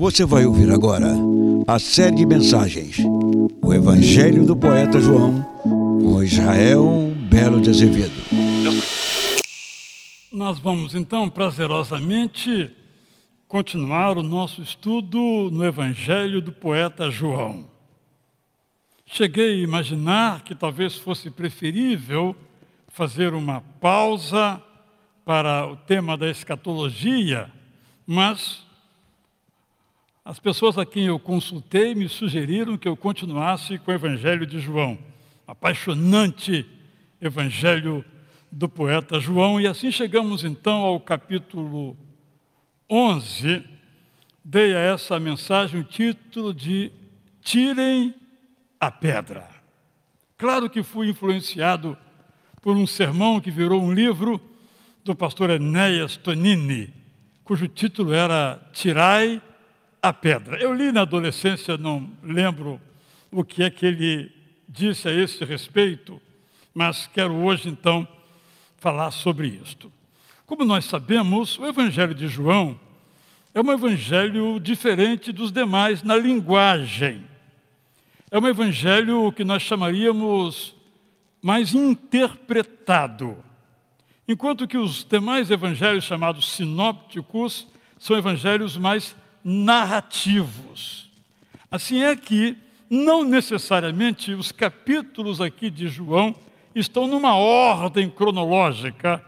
Você vai ouvir agora a série de mensagens O Evangelho do Poeta João com Israel Belo de Azevedo. Nós vamos então prazerosamente continuar o nosso estudo no Evangelho do Poeta João. Cheguei a imaginar que talvez fosse preferível fazer uma pausa para o tema da escatologia, mas as pessoas a quem eu consultei me sugeriram que eu continuasse com o Evangelho de João, apaixonante Evangelho do poeta João, e assim chegamos então ao capítulo 11. Dei a essa mensagem o título de Tirem a Pedra. Claro que fui influenciado por um sermão que virou um livro do pastor Enéas Tonini, cujo título era Tirai a Pedra. Eu li na adolescência, não lembro o que é que ele disse a esse respeito, mas quero hoje então falar sobre isto. Como nós sabemos, o Evangelho de João é um evangelho diferente dos demais na linguagem. É um evangelho que nós chamaríamos mais interpretado. Enquanto que os demais evangelhos chamados sinópticos são evangelhos mais narrativos. Assim é que não necessariamente os capítulos aqui de João estão numa ordem cronológica,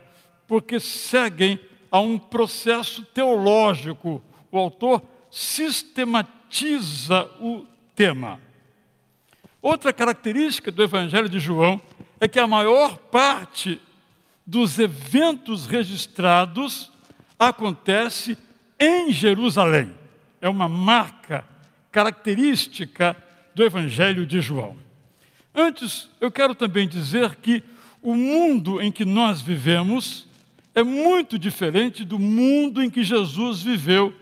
porque seguem a um processo teológico. O autor sistematiza o tema. Outra característica do Evangelho de João é que a maior parte dos eventos registrados acontece em Jerusalém. É uma marca característica do Evangelho de João. Antes, eu quero também dizer que o mundo em que nós vivemos é muito diferente do mundo em que Jesus viveu,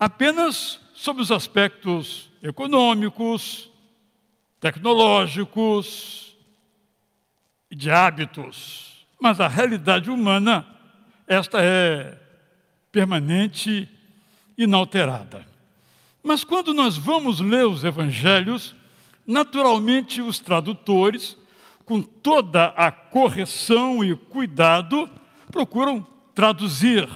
apenas sob os aspectos econômicos, tecnológicos e de hábitos. Mas a realidade humana, esta é permanente, inalterada. Mas quando nós vamos ler os evangelhos, naturalmente os tradutores, com toda a correção e cuidado, procuram traduzir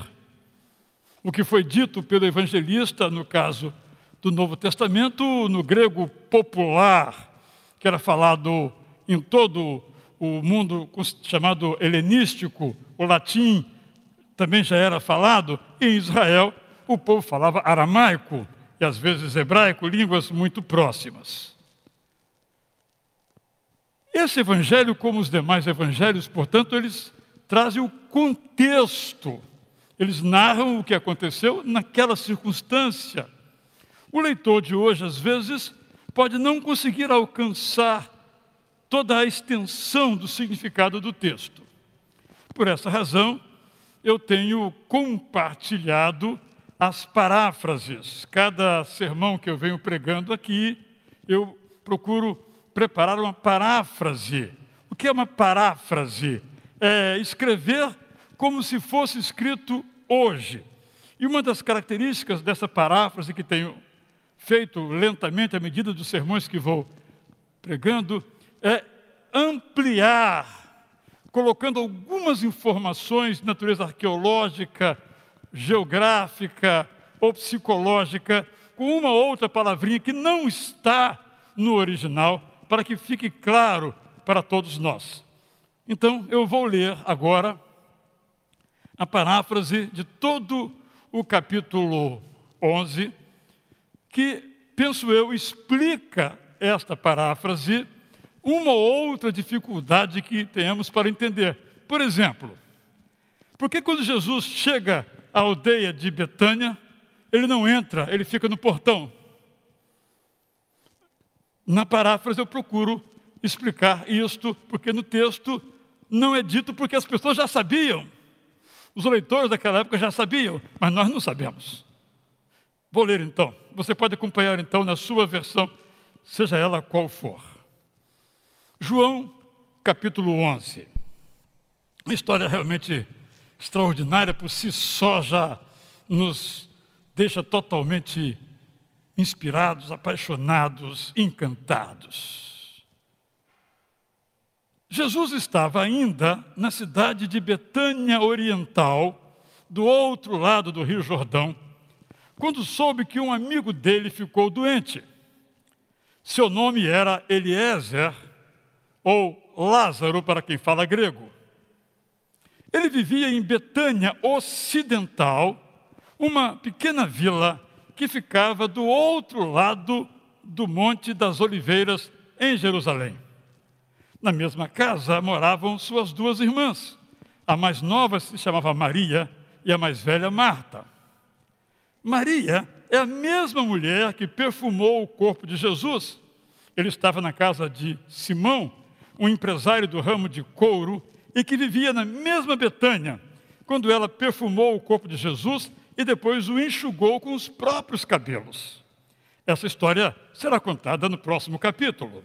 o que foi dito pelo evangelista, no caso do Novo Testamento, no grego popular, que era falado em todo o mundo chamado helenístico, o latim também já era falado, em Israel o povo falava aramaico, e às vezes hebraico, línguas muito próximas. Esse evangelho, como os demais evangelhos, portanto, eles trazem o contexto, eles narram o que aconteceu naquela circunstância. O leitor de hoje, às vezes, pode não conseguir alcançar toda a extensão do significado do texto. Por essa razão, eu tenho compartilhado as paráfrases. Cada sermão que eu venho pregando aqui, eu procuro preparar uma paráfrase. O que é uma paráfrase? É escrever como se fosse escrito hoje. E uma das características dessa paráfrase que tenho feito lentamente à medida dos sermões que vou pregando é ampliar, colocando algumas informações de natureza arqueológica, geográfica ou psicológica, com uma outra palavrinha que não está no original, para que fique claro para todos nós. Então, eu vou ler agora a paráfrase de todo o capítulo 11, que, penso eu, explica esta paráfrase uma ou outra dificuldade que temos para entender. Por exemplo, porque quando Jesus chega a aldeia de Betânia, ele não entra, ele fica no portão. Na paráfrase eu procuro explicar isto, porque no texto não é dito porque as pessoas já sabiam. Os leitores daquela época já sabiam, mas nós não sabemos. Vou ler então. Você pode acompanhar então na sua versão, seja ela qual for. João, capítulo 11. Uma história realmente extraordinária por si só já nos deixa totalmente inspirados, apaixonados, encantados. Jesus estava ainda na cidade de Betânia Oriental, do outro lado do Rio Jordão, quando soube que um amigo dele ficou doente. Seu nome era Eliezer, ou Lázaro, para quem fala grego. Ele vivia em Betânia Ocidental, uma pequena vila que ficava do outro lado do Monte das Oliveiras, em Jerusalém. Na mesma casa moravam suas duas irmãs. A mais nova se chamava Maria e a mais velha Marta. Maria é a mesma mulher que perfumou o corpo de Jesus. Ele estava na casa de Simão, um empresário do ramo de couro, e que vivia na mesma Betânia, quando ela perfumou o corpo de Jesus e depois o enxugou com os próprios cabelos. Essa história será contada no próximo capítulo.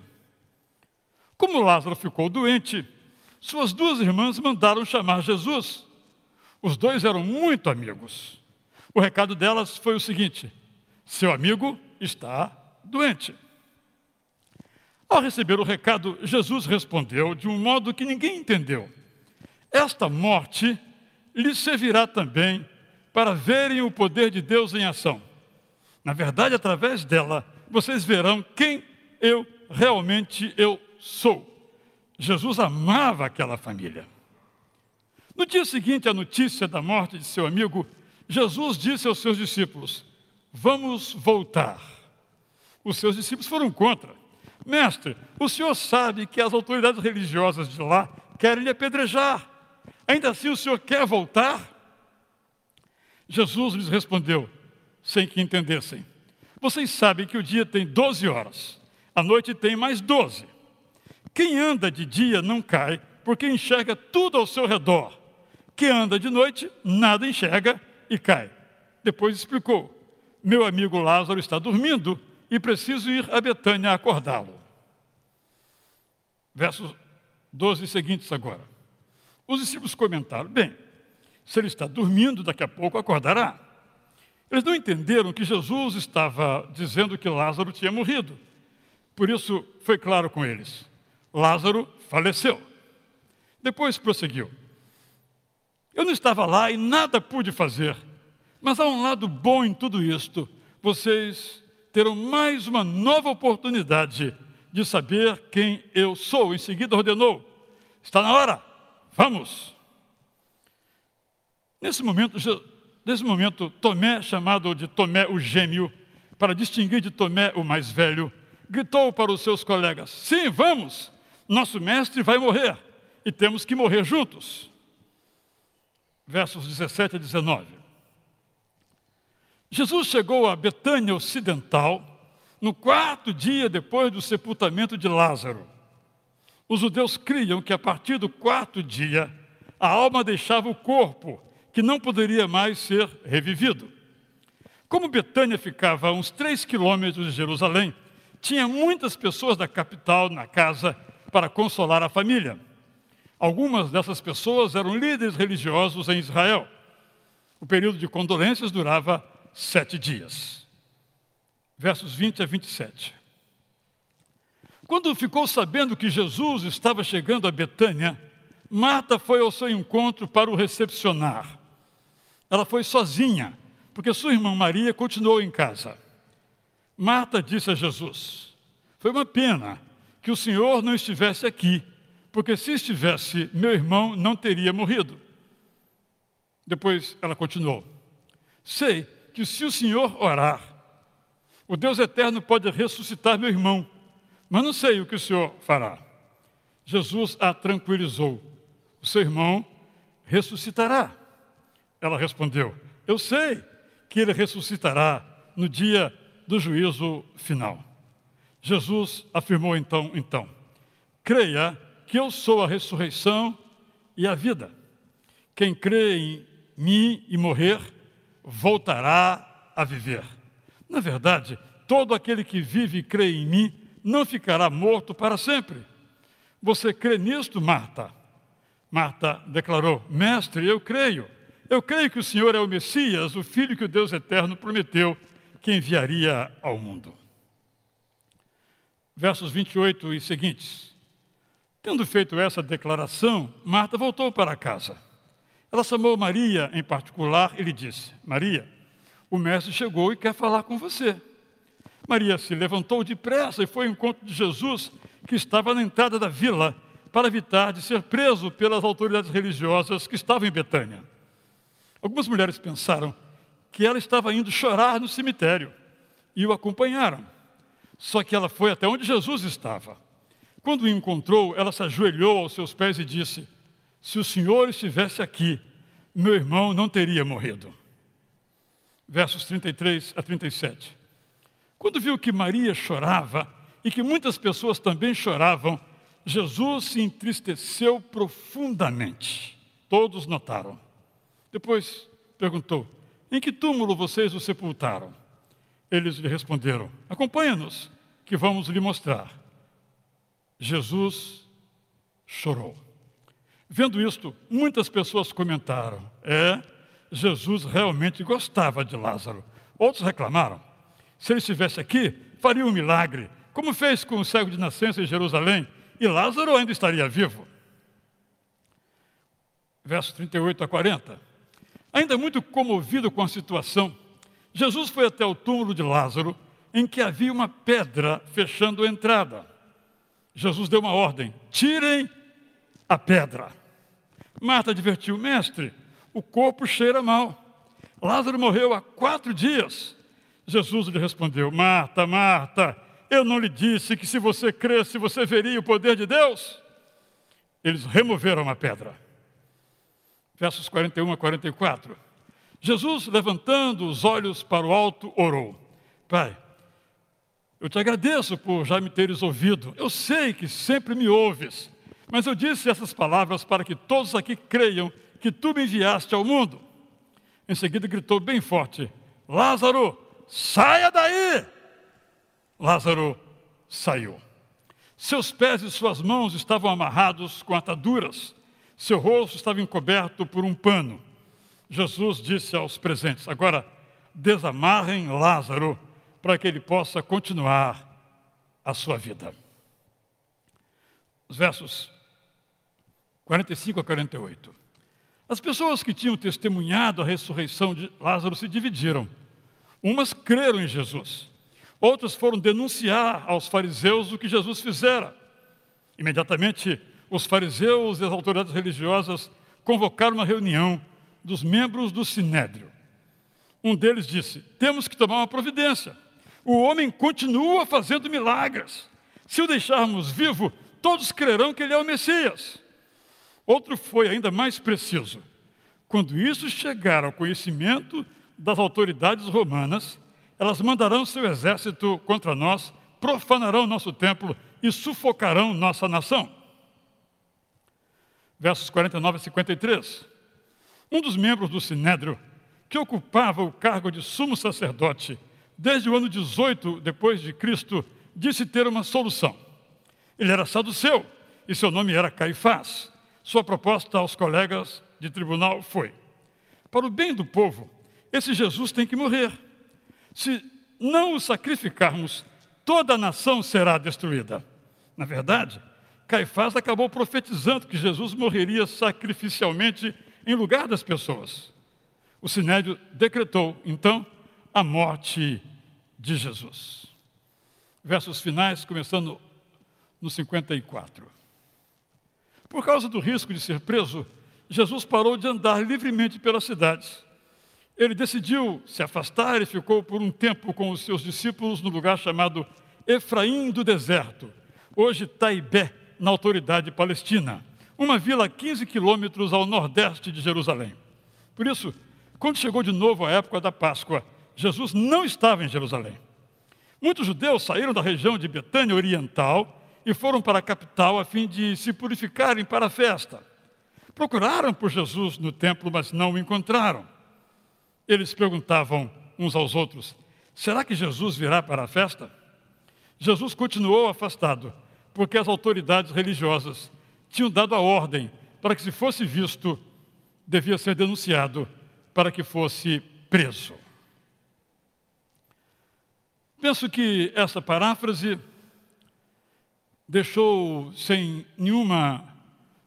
Como Lázaro ficou doente, suas duas irmãs mandaram chamar Jesus. Os dois eram muito amigos. O recado delas foi o seguinte: seu amigo está doente. Ao receber o recado, Jesus respondeu de um modo que ninguém entendeu: Esta morte lhe servirá também para verem o poder de Deus em ação. Na verdade, através dela, vocês verão quem eu realmente eu sou. Jesus amava aquela família. No dia seguinte à notícia da morte de seu amigo, Jesus disse aos seus discípulos: Vamos voltar. Os seus discípulos foram contra. Mestre, o senhor sabe que as autoridades religiosas de lá querem lhe apedrejar. Ainda assim o senhor quer voltar? Jesus lhes respondeu, sem que entendessem: Vocês sabem que o dia tem 12 horas, a noite tem mais 12. Quem anda de dia não cai, porque enxerga tudo ao seu redor. Quem anda de noite, nada enxerga e cai. Depois explicou: Meu amigo Lázaro está dormindo e preciso ir a Betânia acordá-lo. Versos 12 seguintes agora. Os discípulos comentaram: Bem, se ele está dormindo, daqui a pouco acordará. Eles não entenderam que Jesus estava dizendo que Lázaro tinha morrido. Por isso foi claro com eles: Lázaro faleceu. Depois prosseguiu: Eu não estava lá e nada pude fazer, mas há um lado bom em tudo isto. Vocês terão mais uma nova oportunidade de saber quem eu sou. Em seguida ordenou: Está na hora, vamos. Nesse momento, nesse momento, Tomé, chamado de Tomé o gêmeo, para distinguir de Tomé o mais velho, gritou para os seus colegas: Sim, vamos, nosso mestre vai morrer e temos que morrer juntos. Versos 17 a 19. Jesus chegou a Betânia Ocidental no quarto dia depois do sepultamento de Lázaro. Os judeus criam que a partir do quarto dia a alma deixava o corpo que não poderia mais ser revivido. Como Betânia ficava a uns três quilômetros de Jerusalém, tinha muitas pessoas da capital na casa para consolar a família. Algumas dessas pessoas eram líderes religiosos em Israel. O período de condolências durava sete dias. Versos 20 a 27. Quando ficou sabendo que Jesus estava chegando a Betânia, Marta foi ao seu encontro para o recepcionar. Ela foi sozinha, porque sua irmã Maria continuou em casa. Marta disse a Jesus: Foi uma pena que o Senhor não estivesse aqui, porque se estivesse, meu irmão não teria morrido. Depois ela continuou: Sei que se o Senhor orar, o Deus eterno pode ressuscitar meu irmão, mas não sei o que o Senhor fará. Jesus a tranquilizou: O seu irmão ressuscitará. Ela respondeu: Eu sei que ele ressuscitará no dia do juízo final. Jesus afirmou então: então, creia que eu sou a ressurreição e a vida. Quem crê em mim e morrer, voltará a viver. Na verdade, todo aquele que vive e crê em mim não ficará morto para sempre. Você crê nisto, Marta? Marta declarou: Mestre, eu creio eu creio que o Senhor é o Messias, o Filho que o Deus eterno prometeu que enviaria ao mundo. Versos 28 e seguintes. Tendo feito essa declaração, Marta voltou para casa. Ela chamou Maria em particular e lhe disse: Maria, o mestre chegou e quer falar com você. Maria se levantou depressa e foi ao encontro de Jesus, que estava na entrada da vila, para evitar de ser preso pelas autoridades religiosas que estavam em Betânia. Algumas mulheres pensaram que ela estava indo chorar no cemitério e o acompanharam. Só que ela foi até onde Jesus estava. Quando o encontrou, ela se ajoelhou aos seus pés e disse: Se o Senhor estivesse aqui, meu irmão não teria morrido. Versos 33 a 37. Quando viu que Maria chorava e que muitas pessoas também choravam, Jesus se entristeceu profundamente. Todos notaram. Depois perguntou: Em que túmulo vocês o sepultaram? Eles lhe responderam: Acompanha-nos, que vamos lhe mostrar. Jesus chorou. Vendo isto, muitas pessoas comentaram: É, Jesus realmente gostava de Lázaro. Outros reclamaram: Se ele estivesse aqui, faria um milagre, como fez com o cego de nascença em Jerusalém, e Lázaro ainda estaria vivo. Versos 38 a 40. Ainda muito comovido com a situação, Jesus foi até o túmulo de Lázaro, em que havia uma pedra fechando a entrada. Jesus deu uma ordem: tirem a pedra. Marta advertiu: Mestre, o corpo cheira mal. Lázaro morreu há quatro dias. Jesus lhe respondeu: Marta, Marta, eu não lhe disse que se você cresce, você veria o poder de Deus? Eles removeram a pedra. Versos 41 a 44. Jesus, levantando os olhos para o alto, orou: Pai, eu te agradeço por já me teres ouvido. Eu sei que sempre me ouves, mas eu disse essas palavras para que todos aqui creiam que tu me enviaste ao mundo. Em seguida gritou bem forte: Lázaro, saia daí! Lázaro saiu. Seus pés e suas mãos estavam amarrados com ataduras, seu rosto estava encoberto por um pano. Jesus disse aos presentes: Agora desamarrem Lázaro para que ele possa continuar a sua vida. Os versos 45 a 48. As pessoas que tinham testemunhado a ressurreição de Lázaro se dividiram. Umas creram em Jesus, outras foram denunciar aos fariseus o que Jesus fizera. Imediatamente, os fariseus e as autoridades religiosas convocaram uma reunião dos membros do sinédrio. Um deles disse: Temos que tomar uma providência. O homem continua fazendo milagres. Se o deixarmos vivo, todos crerão que ele é o Messias. Outro foi ainda mais preciso. Quando isso chegar ao conhecimento das autoridades romanas, elas mandarão seu exército contra nós, profanarão nosso templo e sufocarão nossa nação. Versos 49 a 53. Um dos membros do Sinédrio, que ocupava o cargo de sumo sacerdote, desde o ano 18 depois de Cristo, disse ter uma solução. Ele era saduceu e seu nome era Caifás. Sua proposta aos colegas de tribunal foi: para o bem do povo, esse Jesus tem que morrer. Se não o sacrificarmos, toda a nação será destruída. Na verdade, Caifás acabou profetizando que Jesus morreria sacrificialmente em lugar das pessoas. O Sinédrio decretou, então, a morte de Jesus. Versos finais, começando no 54. Por causa do risco de ser preso, Jesus parou de andar livremente pelas cidades. Ele decidiu se afastar e ficou por um tempo com os seus discípulos no lugar chamado Efraim do Deserto, hoje Taibé, na autoridade palestina, uma vila a 15 quilômetros ao nordeste de Jerusalém. Por isso, quando chegou de novo a época da Páscoa, Jesus não estava em Jerusalém. Muitos judeus saíram da região de Betânia Oriental e foram para a capital a fim de se purificarem para a festa. Procuraram por Jesus no templo, mas não o encontraram. Eles perguntavam uns aos outros: será que Jesus virá para a festa? Jesus continuou afastado, porque as autoridades religiosas tinham dado a ordem para que, se fosse visto, devia ser denunciado para que fosse preso. Penso que essa paráfrase deixou sem nenhuma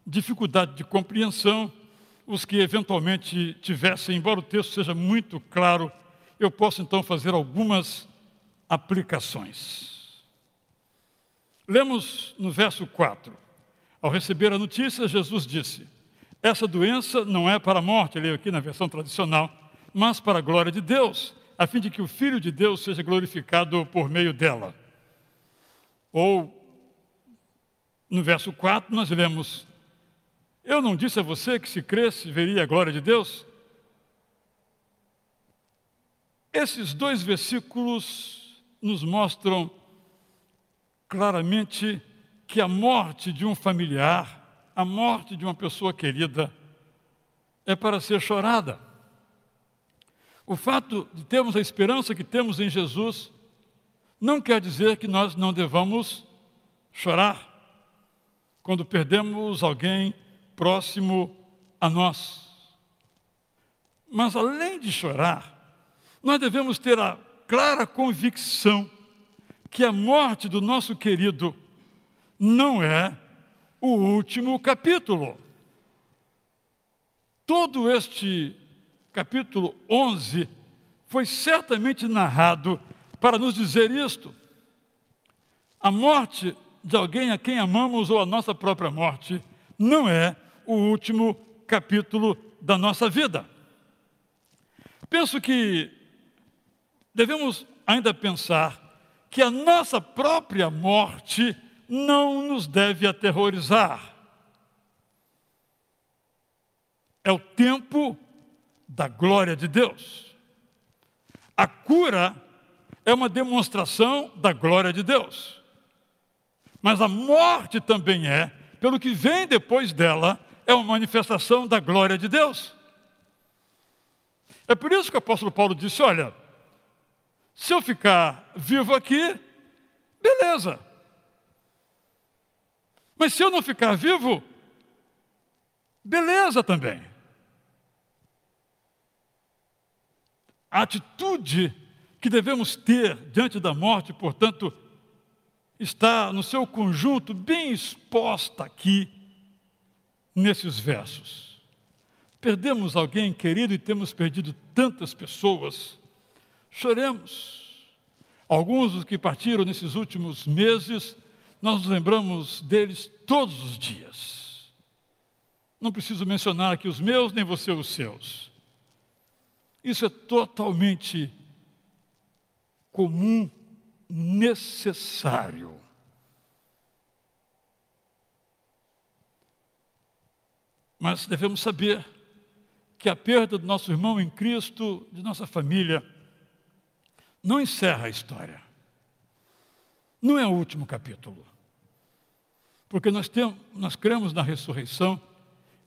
dificuldade de compreensão os que eventualmente tivessem, embora o texto seja muito claro, eu posso então fazer algumas aplicações. Lemos no verso 4. Ao receber a notícia, Jesus disse: Essa doença não é para a morte, leio aqui na versão tradicional, mas para a glória de Deus, a fim de que o Filho de Deus seja glorificado por meio dela. Ou, no verso 4, nós lemos: Eu não disse a você que se cresce veria a glória de Deus? Esses dois versículos nos mostram claramente que a morte de um familiar, a morte de uma pessoa querida, é para ser chorada. O fato de termos a esperança que temos em Jesus não quer dizer que nós não devamos chorar quando perdemos alguém próximo a nós. Mas além de chorar, nós devemos ter a clara convicção que a morte do nosso querido não é o último capítulo. Todo este capítulo 11 foi certamente narrado para nos dizer isto. A morte de alguém a quem amamos ou a nossa própria morte não é o último capítulo da nossa vida. Penso que devemos ainda pensar que a nossa própria morte não nos deve aterrorizar. É o tempo da glória de Deus. A cura é uma demonstração da glória de Deus. Mas a morte também é, pelo que vem depois dela, é uma manifestação da glória de Deus. É por isso que o apóstolo Paulo disse: Olha, se eu ficar vivo aqui, beleza. Mas se eu não ficar vivo, beleza também. A atitude que devemos ter diante da morte, portanto, está no seu conjunto bem exposta aqui nesses versos. Perdemos alguém querido e temos perdido tantas pessoas. Choremos. Alguns dos que partiram nesses últimos meses nós nos lembramos deles todos os dias. Não preciso mencionar aqui os meus, nem você os seus. Isso é totalmente comum, necessário. Mas devemos saber que a perda do nosso irmão em Cristo, de nossa família, não encerra a história. Não é o último capítulo. Porque nós, temos, nós cremos na ressurreição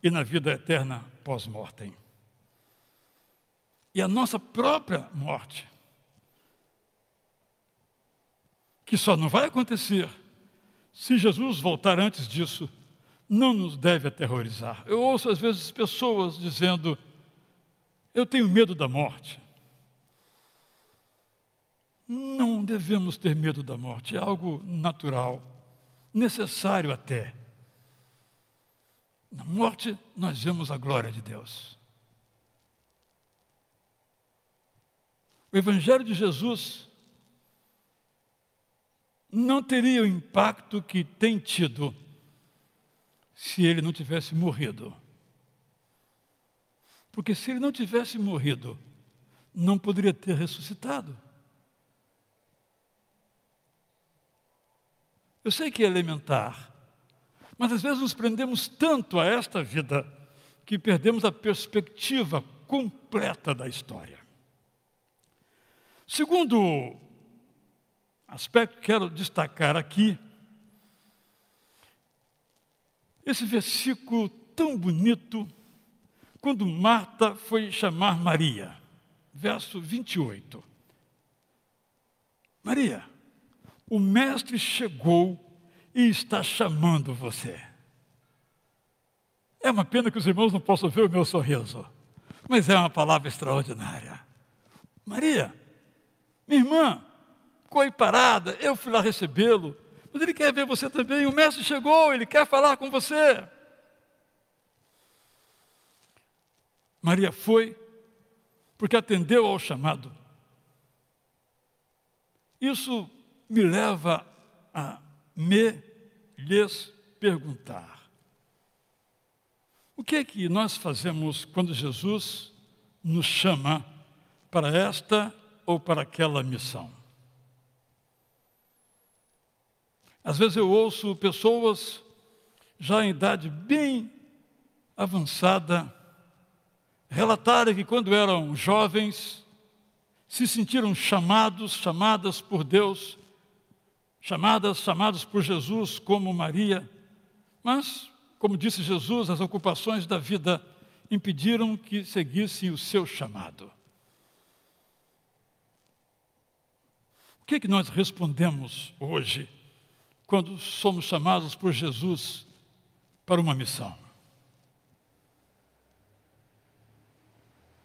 e na vida eterna pós-mortem. E a nossa própria morte, que só não vai acontecer se Jesus voltar antes disso, não nos deve aterrorizar. Eu ouço às vezes pessoas dizendo: Eu tenho medo da morte. Não devemos ter medo da morte, é algo natural necessário até. Na morte, nós vemos a glória de Deus. O Evangelho de Jesus não teria o impacto que tem tido se ele não tivesse morrido. Porque se ele não tivesse morrido, não poderia ter ressuscitado. Eu sei que é elementar, mas às vezes nos prendemos tanto a esta vida que perdemos a perspectiva completa da história. Segundo aspecto que quero destacar aqui, esse versículo tão bonito, quando Marta foi chamar Maria, verso 28. Maria, o Mestre chegou e está chamando você. É uma pena que os irmãos não possam ver o meu sorriso, mas é uma palavra extraordinária. Maria, minha irmã, ficou parada, eu fui lá recebê-lo, mas ele quer ver você também. O mestre chegou, ele quer falar com você. Maria foi, porque atendeu ao chamado. Isso me leva a me lhes perguntar: o que é que nós fazemos quando Jesus nos chama para esta ou para aquela missão? Às vezes eu ouço pessoas já em idade bem avançada relatarem que quando eram jovens se sentiram chamados, chamadas por Deus, chamadas, chamados por Jesus como Maria, mas, como disse Jesus, as ocupações da vida impediram que seguissem o seu chamado. O que, é que nós respondemos hoje quando somos chamados por Jesus para uma missão.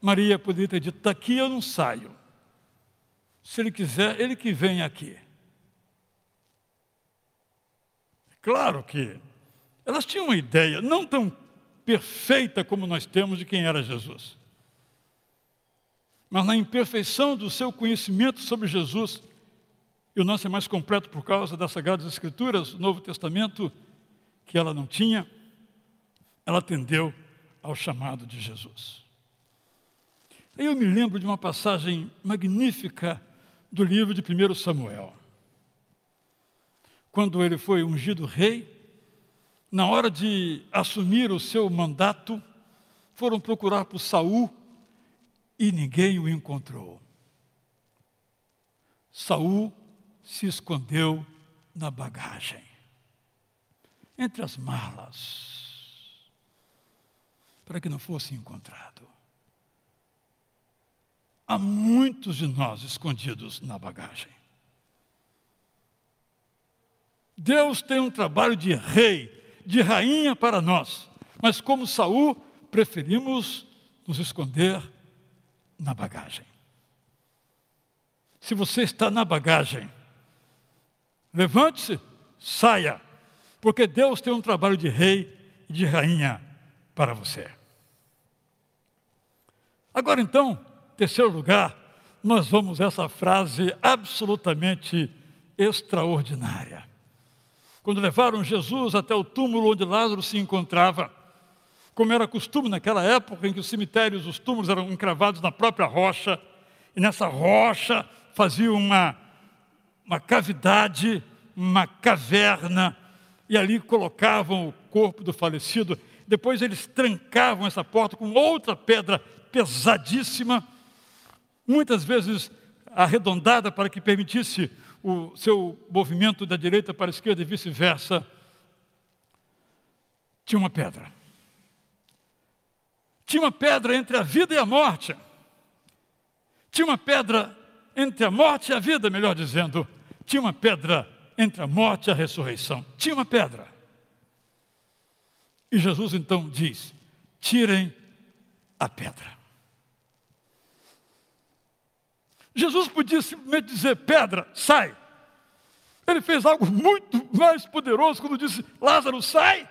Maria poderia ter dito: daqui eu não saio. Se ele quiser, ele que vem aqui. Claro que elas tinham uma ideia, não tão perfeita como nós temos de quem era Jesus. Mas na imperfeição do seu conhecimento sobre Jesus, e o nosso é mais completo por causa das Sagradas Escrituras, o Novo Testamento, que ela não tinha, ela atendeu ao chamado de Jesus. Aí eu me lembro de uma passagem magnífica do livro de 1 Samuel. Quando ele foi ungido rei, na hora de assumir o seu mandato, foram procurar por Saul e ninguém o encontrou. Saul se escondeu na bagagem, entre as malas, para que não fosse encontrado. Há muitos de nós escondidos na bagagem. Deus tem um trabalho de rei, de rainha para nós, mas como Saul, preferimos nos esconder na bagagem. Se você está na bagagem, Levante-se, saia, porque Deus tem um trabalho de rei e de rainha para você. Agora então, terceiro lugar, nós vamos essa frase absolutamente extraordinária. Quando levaram Jesus até o túmulo onde Lázaro se encontrava, como era costume naquela época em que os cemitérios, os túmulos eram encravados na própria rocha, e nessa rocha faziam uma uma cavidade, uma caverna, e ali colocavam o corpo do falecido. Depois eles trancavam essa porta com outra pedra pesadíssima, muitas vezes arredondada para que permitisse o seu movimento da direita para a esquerda e vice-versa. Tinha uma pedra. Tinha uma pedra entre a vida e a morte. Tinha uma pedra entre a morte e a vida, melhor dizendo, tinha uma pedra entre a morte e a ressurreição. Tinha uma pedra. E Jesus então diz: tirem a pedra. Jesus podia simplesmente dizer: pedra, sai. Ele fez algo muito mais poderoso quando disse: Lázaro, sai.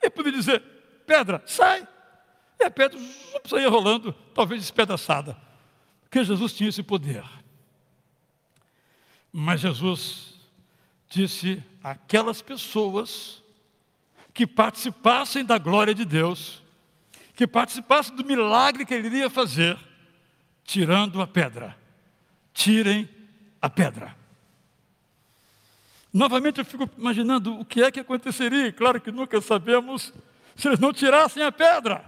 Ele podia dizer: pedra, sai. E a pedra saía rolando, talvez despedaçada. Porque Jesus tinha esse poder. Mas Jesus disse aquelas pessoas que participassem da glória de Deus, que participassem do milagre que ele iria fazer, tirando a pedra. Tirem a pedra. Novamente eu fico imaginando o que é que aconteceria, claro que nunca sabemos se eles não tirassem a pedra.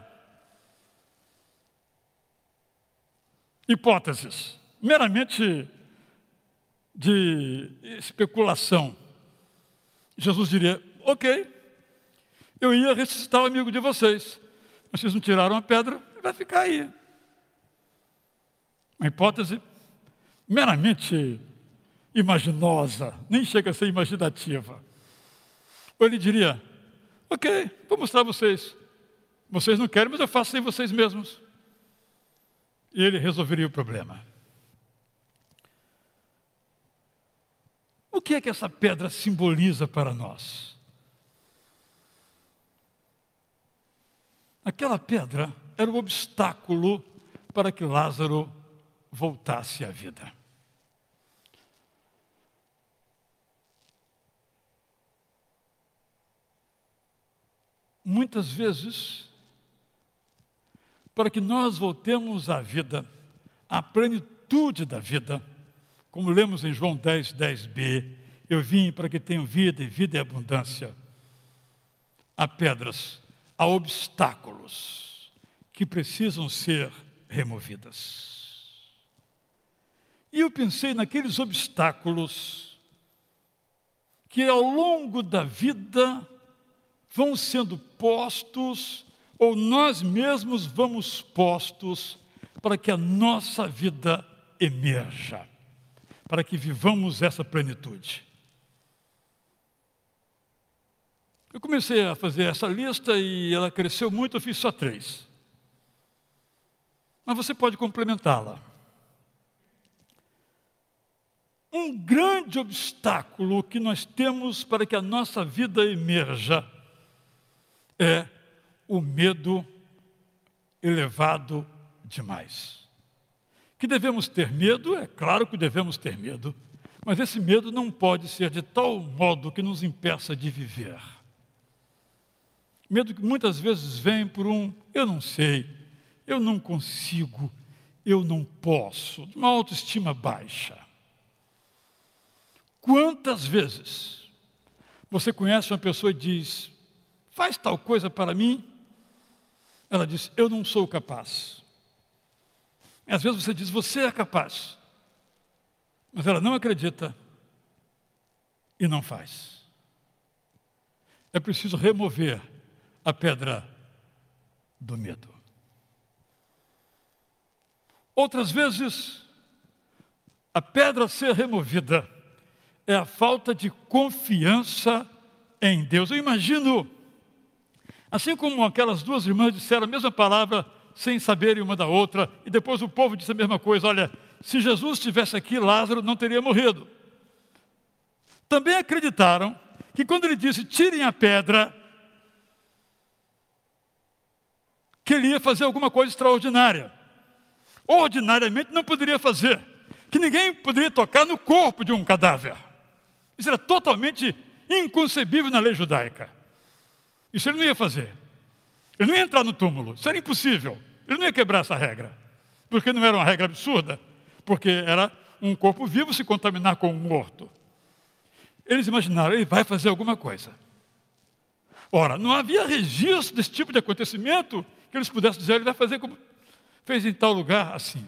Hipóteses meramente de especulação. Jesus diria: Ok, eu ia ressuscitar o amigo de vocês, mas vocês não tiraram a pedra, vai ficar aí. Uma hipótese meramente imaginosa, nem chega a ser imaginativa. Ou ele diria: Ok, vou mostrar a vocês. Vocês não querem, mas eu faço sem vocês mesmos. E ele resolveria o problema. Que é que essa pedra simboliza para nós? Aquela pedra era o obstáculo para que Lázaro voltasse à vida. Muitas vezes, para que nós voltemos à vida, à plenitude da vida, como lemos em João 10, 10b, eu vim para que tenham vida e vida e abundância. Há pedras, há obstáculos que precisam ser removidas. E eu pensei naqueles obstáculos que ao longo da vida vão sendo postos, ou nós mesmos vamos postos, para que a nossa vida emerja, para que vivamos essa plenitude. Eu comecei a fazer essa lista e ela cresceu muito, eu fiz só três. Mas você pode complementá-la. Um grande obstáculo que nós temos para que a nossa vida emerja é o medo elevado demais. Que devemos ter medo, é claro que devemos ter medo, mas esse medo não pode ser de tal modo que nos impeça de viver. Medo que muitas vezes vem por um eu não sei, eu não consigo, eu não posso, uma autoestima baixa. Quantas vezes você conhece uma pessoa e diz: faz tal coisa para mim. Ela diz, eu não sou capaz. Às vezes você diz, você é capaz. Mas ela não acredita e não faz. É preciso remover a pedra do medo. Outras vezes, a pedra a ser removida é a falta de confiança em Deus. Eu imagino Assim como aquelas duas irmãs disseram a mesma palavra sem saberem uma da outra, e depois o povo disse a mesma coisa: olha, se Jesus estivesse aqui, Lázaro não teria morrido. Também acreditaram que quando ele disse tirem a pedra, que ele ia fazer alguma coisa extraordinária. Ordinariamente não poderia fazer, que ninguém poderia tocar no corpo de um cadáver. Isso era totalmente inconcebível na lei judaica. Isso ele não ia fazer. Ele não ia entrar no túmulo. Isso era impossível. Ele não ia quebrar essa regra. Porque não era uma regra absurda. Porque era um corpo vivo se contaminar com um morto. Eles imaginaram, ele vai fazer alguma coisa. Ora, não havia registro desse tipo de acontecimento que eles pudessem dizer, ele vai fazer como fez em tal lugar, assim.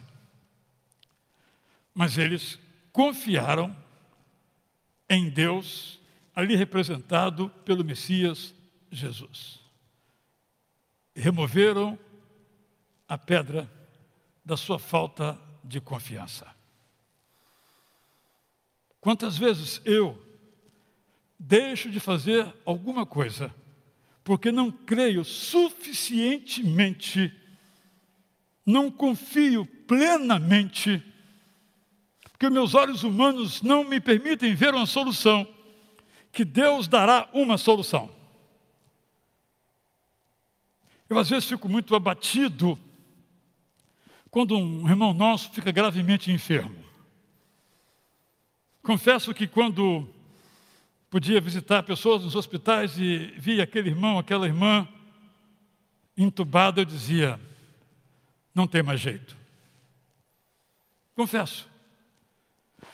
Mas eles confiaram em Deus, ali representado pelo Messias Jesus. Removeram a pedra da sua falta de confiança. Quantas vezes eu deixo de fazer alguma coisa porque não creio suficientemente, não confio plenamente, porque meus olhos humanos não me permitem ver uma solução, que Deus dará uma solução. Eu às vezes fico muito abatido quando um irmão nosso fica gravemente enfermo. Confesso que quando podia visitar pessoas nos hospitais e via aquele irmão, aquela irmã entubada, eu dizia: não tem mais jeito. Confesso.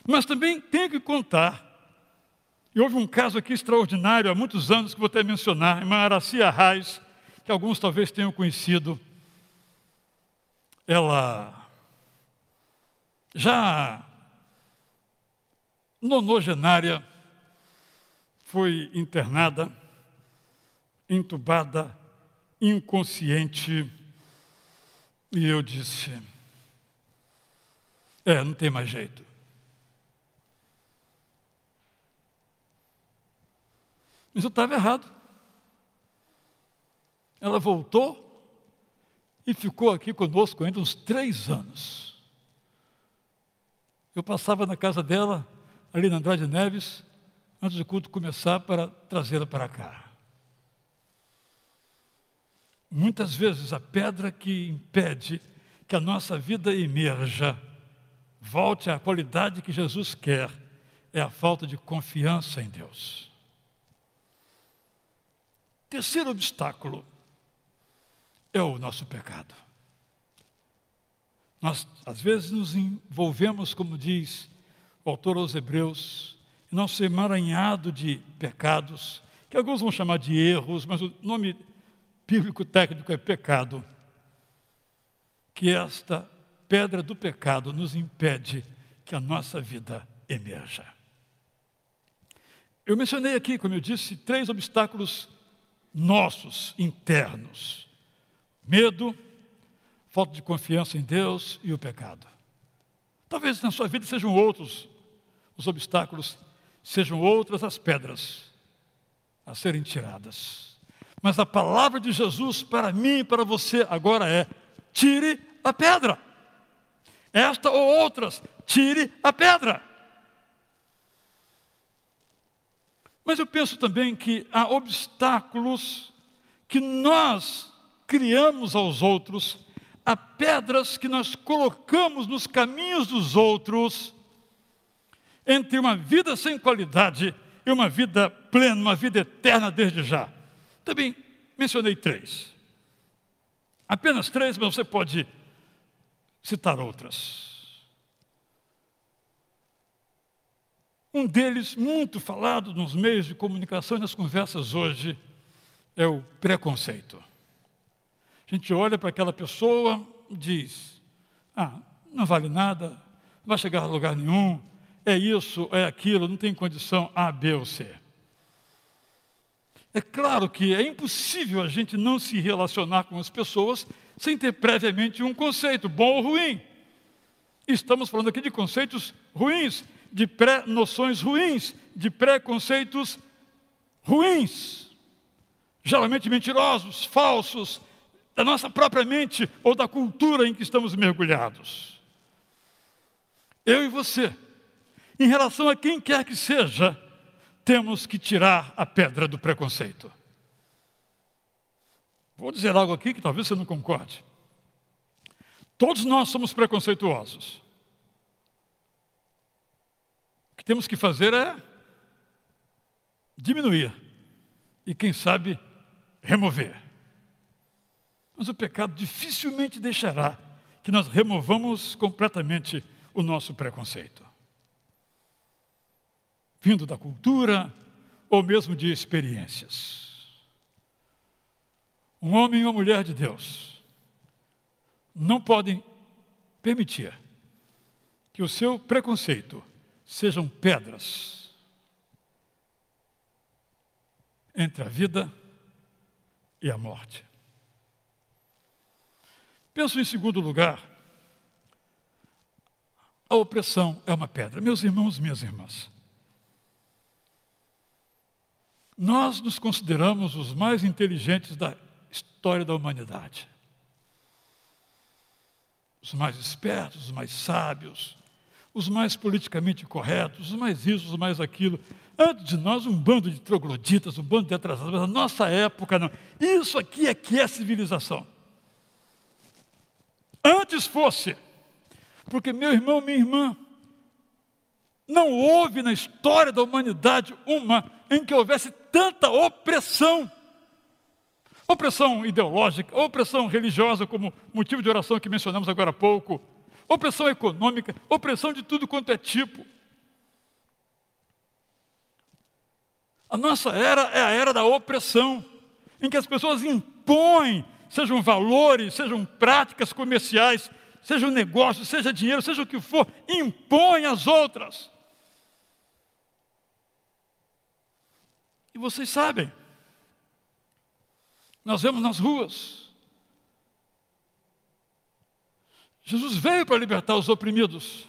Mas também tenho que contar. E houve um caso aqui extraordinário há muitos anos que vou até mencionar, irmã Aracia Arraes, que alguns talvez tenham conhecido. Ela já nonogenária foi internada, entubada, inconsciente, e eu disse: É, não tem mais jeito. Mas eu estava errado. Ela voltou e ficou aqui conosco ainda uns três anos. Eu passava na casa dela, ali na Andrade Neves, antes do culto começar, para trazê-la para cá. Muitas vezes a pedra que impede que a nossa vida emerja, volte à qualidade que Jesus quer, é a falta de confiança em Deus. Terceiro obstáculo é o nosso pecado. Nós, às vezes, nos envolvemos, como diz o autor aos Hebreus, em nosso emaranhado de pecados, que alguns vão chamar de erros, mas o nome bíblico técnico é pecado. Que esta pedra do pecado nos impede que a nossa vida emerja. Eu mencionei aqui, como eu disse, três obstáculos nossos, internos: medo, falta de confiança em Deus e o pecado. Talvez na sua vida sejam outros os obstáculos, sejam outras as pedras a serem tiradas. Mas a palavra de Jesus para mim e para você agora é: tire a pedra. Esta ou outras, tire a pedra. Mas eu penso também que há obstáculos que nós criamos aos outros, há pedras que nós colocamos nos caminhos dos outros, entre uma vida sem qualidade e uma vida plena, uma vida eterna desde já. Também mencionei três. Apenas três, mas você pode citar outras. Um deles, muito falado nos meios de comunicação e nas conversas hoje, é o preconceito. A gente olha para aquela pessoa e diz: ah, não vale nada, não vai chegar a lugar nenhum, é isso, é aquilo, não tem condição A, B ou C. É claro que é impossível a gente não se relacionar com as pessoas sem ter previamente um conceito, bom ou ruim. Estamos falando aqui de conceitos ruins, de pré-noções ruins, de preconceitos ruins, geralmente mentirosos, falsos, da nossa própria mente ou da cultura em que estamos mergulhados. Eu e você, em relação a quem quer que seja, temos que tirar a pedra do preconceito. Vou dizer algo aqui que talvez você não concorde. Todos nós somos preconceituosos que temos que fazer é diminuir e, quem sabe, remover. Mas o pecado dificilmente deixará que nós removamos completamente o nosso preconceito. Vindo da cultura ou mesmo de experiências. Um homem e uma mulher de Deus não podem permitir que o seu preconceito sejam pedras entre a vida e a morte. Penso em segundo lugar, a opressão é uma pedra. Meus irmãos, minhas irmãs, nós nos consideramos os mais inteligentes da história da humanidade. Os mais espertos, os mais sábios, os mais politicamente corretos, os mais isso, os mais aquilo. Antes de nós, um bando de trogloditas, um bando de atrasados, mas na nossa época não. Isso aqui é que é civilização. Antes fosse, porque meu irmão, minha irmã, não houve na história da humanidade uma em que houvesse tanta opressão. Opressão ideológica, opressão religiosa, como motivo de oração que mencionamos agora há pouco, opressão econômica, opressão de tudo quanto é tipo. A nossa era é a era da opressão, em que as pessoas impõem, sejam valores, sejam práticas comerciais, sejam negócios, seja dinheiro, seja o que for, impõem às outras. E vocês sabem, nós vemos nas ruas, Jesus veio para libertar os oprimidos,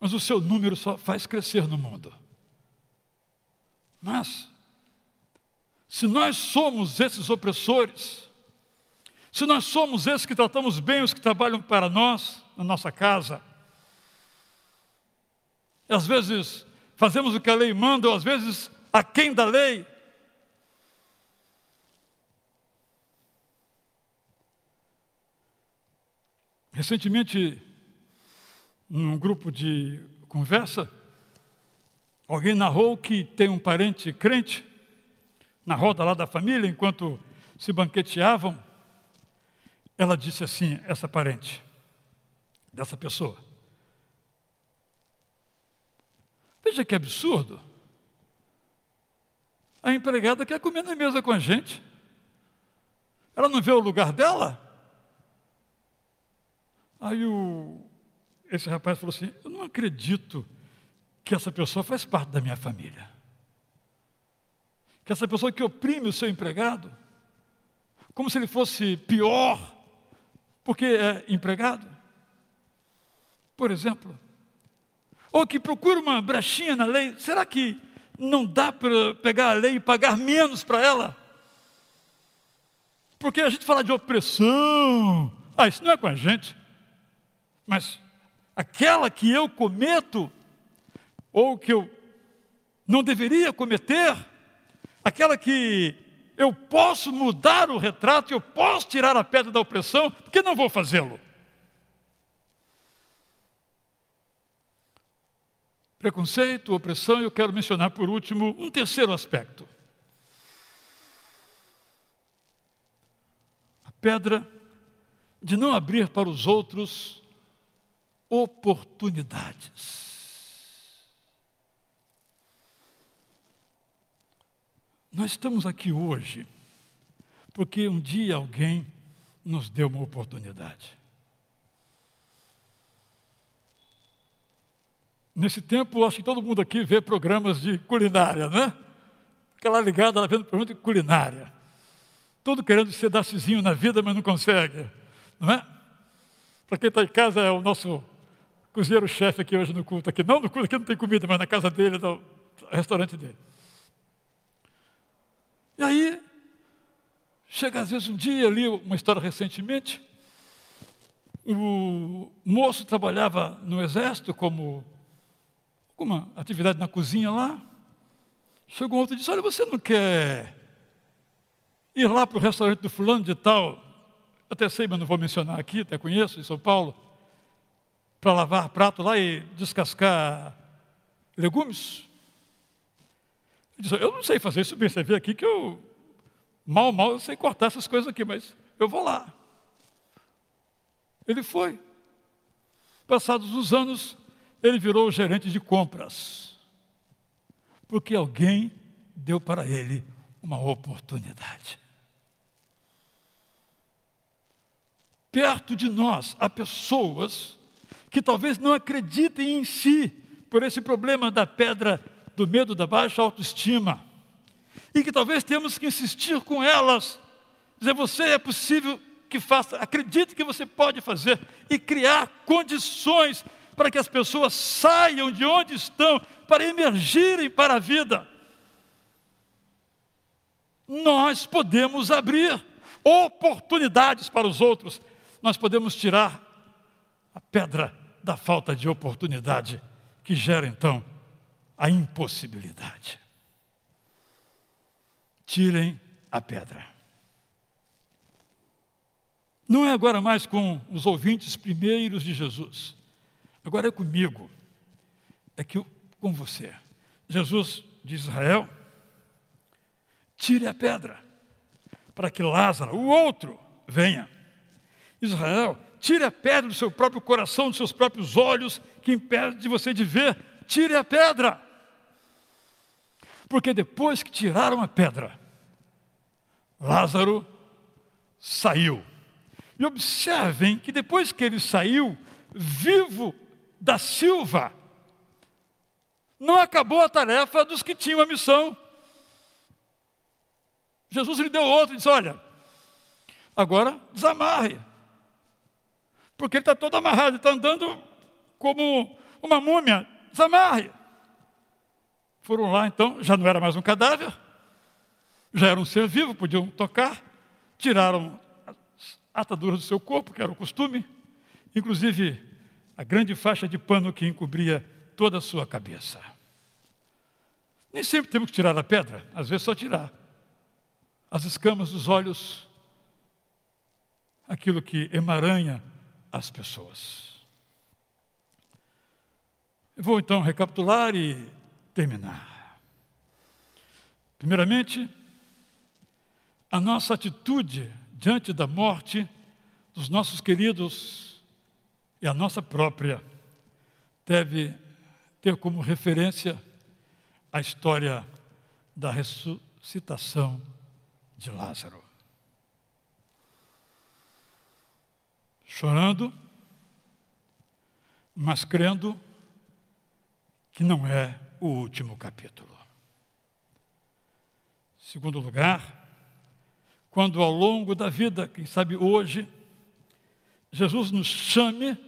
mas o seu número só faz crescer no mundo. Mas, se nós somos esses opressores, se nós somos esses que tratamos bem os que trabalham para nós, na nossa casa, e às vezes fazemos o que a lei manda, ou às vezes aquém da lei. Recentemente, num grupo de conversa, alguém narrou que tem um parente crente na roda lá da família, enquanto se banqueteavam. Ela disse assim, essa parente dessa pessoa: Veja que absurdo. A empregada quer comer na mesa com a gente. Ela não vê o lugar dela? Aí o, esse rapaz falou assim: Eu não acredito que essa pessoa faz parte da minha família. Que essa pessoa que oprime o seu empregado, como se ele fosse pior, porque é empregado. Por exemplo, ou que procura uma brechinha na lei, será que não dá para pegar a lei e pagar menos para ela? Porque a gente fala de opressão, ah, isso não é com a gente, mas aquela que eu cometo, ou que eu não deveria cometer, aquela que eu posso mudar o retrato, eu posso tirar a pedra da opressão, por que não vou fazê-lo? preconceito, opressão, eu quero mencionar por último um terceiro aspecto. A pedra de não abrir para os outros oportunidades. Nós estamos aqui hoje porque um dia alguém nos deu uma oportunidade. Nesse tempo, acho que todo mundo aqui vê programas de culinária, né? Aquela ligada, ela vendo programa de culinária. Todo querendo ser dacizinho na vida, mas não consegue, não é? Para quem está em casa, é o nosso cozinheiro-chefe aqui hoje no culto. Aqui não, no culto aqui não tem comida, mas na casa dele, no restaurante dele. E aí, chega às vezes um dia, ali uma história recentemente, o moço trabalhava no exército como uma atividade na cozinha lá. Chegou outro e disse: Olha, você não quer ir lá para o restaurante do fulano de tal? Até sei, mas não vou mencionar aqui, até conheço, em São Paulo, para lavar prato lá e descascar legumes. Ele disse, eu não sei fazer isso bem, você vê aqui que eu, mal, mal, eu sei cortar essas coisas aqui, mas eu vou lá. Ele foi. Passados os anos, ele virou gerente de compras, porque alguém deu para ele uma oportunidade. Perto de nós há pessoas que talvez não acreditem em si por esse problema da pedra do medo da baixa autoestima. E que talvez temos que insistir com elas, dizer: você é possível que faça, acredite que você pode fazer e criar condições para que as pessoas saiam de onde estão para emergirem para a vida. Nós podemos abrir oportunidades para os outros, nós podemos tirar a pedra da falta de oportunidade, que gera então a impossibilidade. Tirem a pedra. Não é agora mais com os ouvintes primeiros de Jesus. Agora é comigo, é que com você. Jesus de Israel, tire a pedra, para que Lázaro, o outro, venha. Israel, tire a pedra do seu próprio coração, dos seus próprios olhos, que impede de você de ver, tire a pedra. Porque depois que tiraram a pedra, Lázaro saiu. E observem que depois que ele saiu, vivo da Silva, não acabou a tarefa dos que tinham a missão. Jesus lhe deu outra e disse: Olha, agora desamarre. Porque ele está todo amarrado, está andando como uma múmia. Desamarre. Foram lá, então, já não era mais um cadáver, já era um ser vivo, podiam tocar, tiraram as ataduras do seu corpo, que era o costume, inclusive a grande faixa de pano que encobria toda a sua cabeça. Nem sempre temos que tirar a pedra, às vezes só tirar as escamas dos olhos, aquilo que emaranha as pessoas. Eu vou então recapitular e terminar. Primeiramente, a nossa atitude diante da morte dos nossos queridos e a nossa própria deve ter como referência a história da ressuscitação de Lázaro. Chorando, mas crendo que não é o último capítulo. Segundo lugar, quando ao longo da vida, quem sabe hoje, Jesus nos chame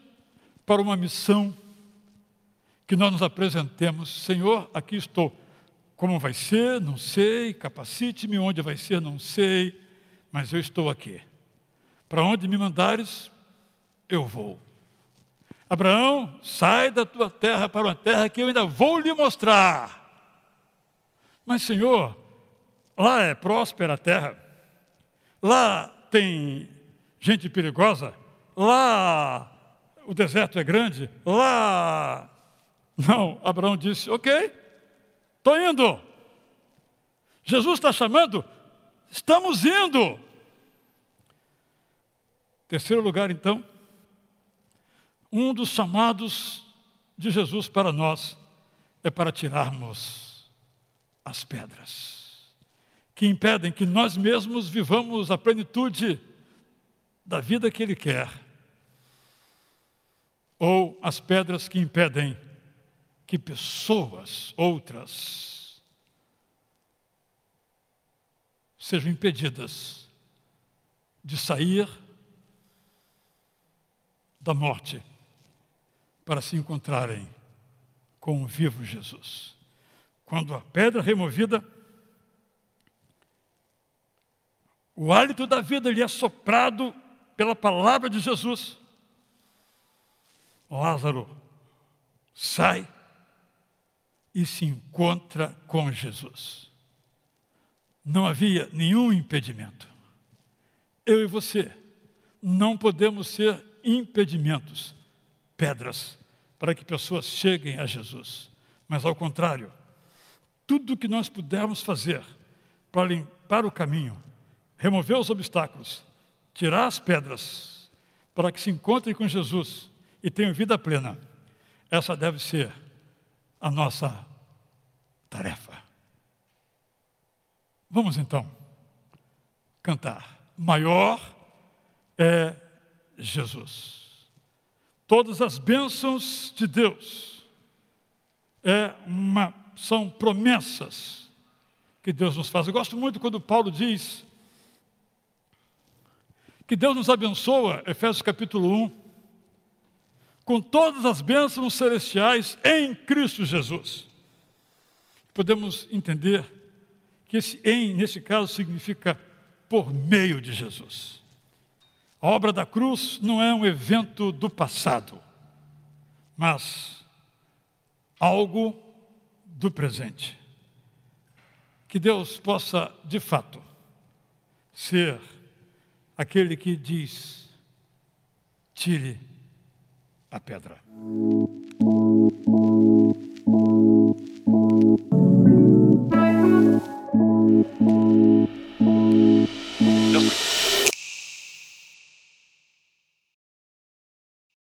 para uma missão que nós nos apresentemos, Senhor, aqui estou. Como vai ser, não sei, capacite-me, onde vai ser, não sei, mas eu estou aqui. Para onde me mandares, eu vou. Abraão, sai da tua terra para uma terra que eu ainda vou lhe mostrar. Mas, Senhor, lá é próspera a terra, lá tem gente perigosa, lá o deserto é grande, lá. Não, Abraão disse: Ok, estou indo. Jesus está chamando, estamos indo. Terceiro lugar, então, um dos chamados de Jesus para nós é para tirarmos as pedras que impedem que nós mesmos vivamos a plenitude da vida que Ele quer, ou as pedras que impedem que pessoas outras sejam impedidas de sair da morte para se encontrarem com o vivo Jesus. Quando a pedra removida, o hálito da vida lhe é soprado pela palavra de Jesus. Lázaro sai e se encontra com Jesus. Não havia nenhum impedimento. Eu e você não podemos ser impedimentos, pedras, para que pessoas cheguem a Jesus. Mas, ao contrário, tudo o que nós pudermos fazer para limpar o caminho, remover os obstáculos, tirar as pedras, para que se encontrem com Jesus e tenham vida plena, essa deve ser a nossa tarefa. Vamos então cantar. Maior é Jesus. Todas as bênçãos de Deus é uma, são promessas que Deus nos faz. Eu gosto muito quando Paulo diz que Deus nos abençoa, Efésios capítulo 1, com todas as bênçãos celestiais em Cristo Jesus. Podemos entender que esse em, nesse caso, significa por meio de Jesus. A obra da cruz não é um evento do passado, mas algo do presente. Que Deus possa, de fato, ser aquele que diz: tire a pedra.